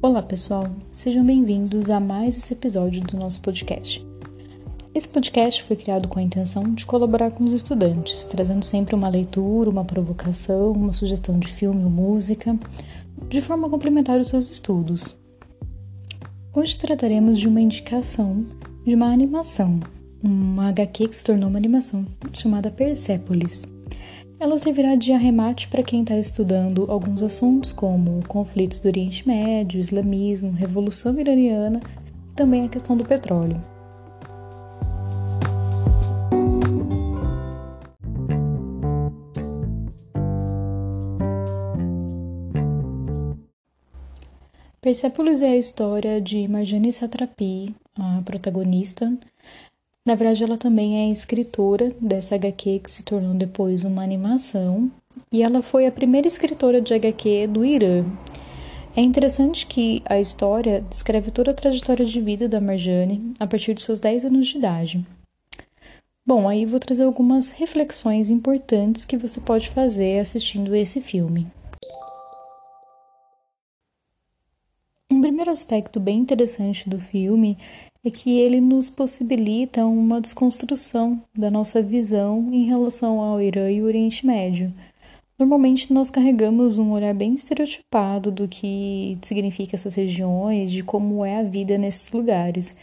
Olá, pessoal. Sejam bem-vindos a mais esse episódio do nosso podcast. Esse podcast foi criado com a intenção de colaborar com os estudantes, trazendo sempre uma leitura, uma provocação, uma sugestão de filme ou música, de forma complementar os seus estudos. Hoje trataremos de uma indicação de uma animação, uma HQ que se tornou uma animação, chamada Persepolis. Ela servirá de arremate para quem está estudando alguns assuntos como conflitos do Oriente Médio, islamismo, revolução iraniana e também a questão do petróleo. Persepolis é a história de Marjane Satrapi, a protagonista. Na verdade, ela também é escritora dessa HQ que se tornou depois uma animação, e ela foi a primeira escritora de HQ do Irã. É interessante que a história descreve toda a trajetória de vida da Marjane a partir de seus 10 anos de idade. Bom, aí vou trazer algumas reflexões importantes que você pode fazer assistindo esse filme. Primeiro aspecto bem interessante do filme é que ele nos possibilita uma desconstrução da nossa visão em relação ao Irã e o Oriente Médio. Normalmente nós carregamos um olhar bem estereotipado do que significa essas regiões, de como é a vida nesses lugares.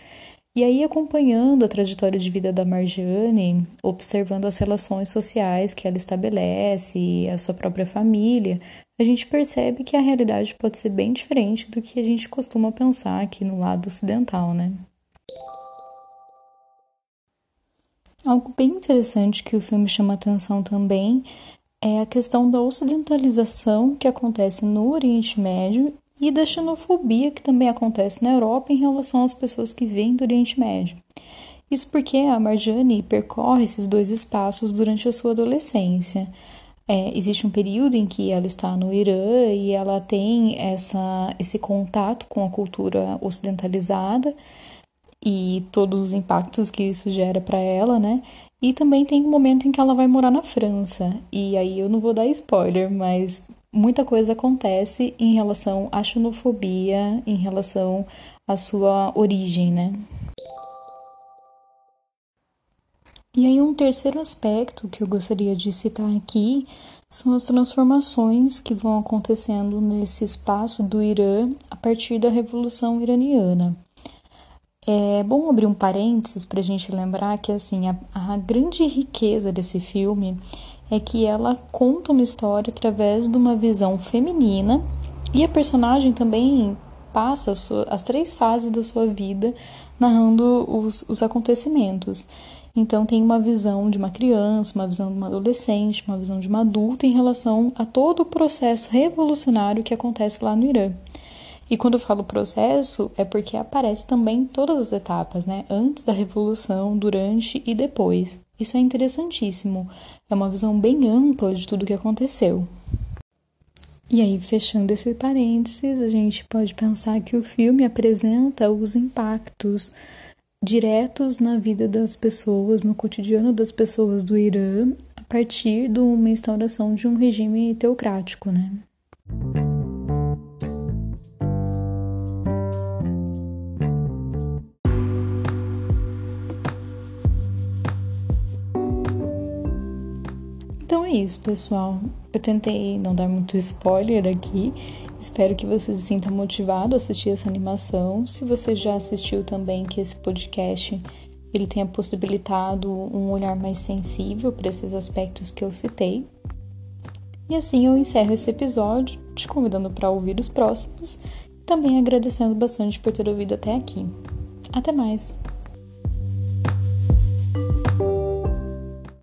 E aí, acompanhando a trajetória de vida da Marjane, observando as relações sociais que ela estabelece, a sua própria família, a gente percebe que a realidade pode ser bem diferente do que a gente costuma pensar aqui no lado ocidental, né? Algo bem interessante que o filme chama atenção também é a questão da ocidentalização que acontece no Oriente Médio e da xenofobia que também acontece na Europa em relação às pessoas que vêm do Oriente Médio. Isso porque a Marjane percorre esses dois espaços durante a sua adolescência. É, existe um período em que ela está no Irã e ela tem essa, esse contato com a cultura ocidentalizada e todos os impactos que isso gera para ela, né? E também tem um momento em que ela vai morar na França. E aí eu não vou dar spoiler, mas muita coisa acontece em relação à xenofobia, em relação à sua origem, né? E aí, um terceiro aspecto que eu gostaria de citar aqui são as transformações que vão acontecendo nesse espaço do Irã a partir da Revolução Iraniana. É bom abrir um parênteses para a gente lembrar que assim a, a grande riqueza desse filme é que ela conta uma história através de uma visão feminina e a personagem também passa as três fases da sua vida narrando os, os acontecimentos. Então tem uma visão de uma criança, uma visão de uma adolescente, uma visão de uma adulta em relação a todo o processo revolucionário que acontece lá no Irã. E quando eu falo processo, é porque aparece também todas as etapas, né? Antes da revolução, durante e depois. Isso é interessantíssimo. É uma visão bem ampla de tudo o que aconteceu. E aí, fechando esse parênteses, a gente pode pensar que o filme apresenta os impactos diretos na vida das pessoas, no cotidiano das pessoas do Irã, a partir de uma instauração de um regime teocrático, né? Então é isso, pessoal. Eu tentei não dar muito spoiler aqui Espero que você se sinta motivado a assistir essa animação. Se você já assistiu também, que esse podcast ele tenha possibilitado um olhar mais sensível para esses aspectos que eu citei. E assim eu encerro esse episódio, te convidando para ouvir os próximos também agradecendo bastante por ter ouvido até aqui. Até mais!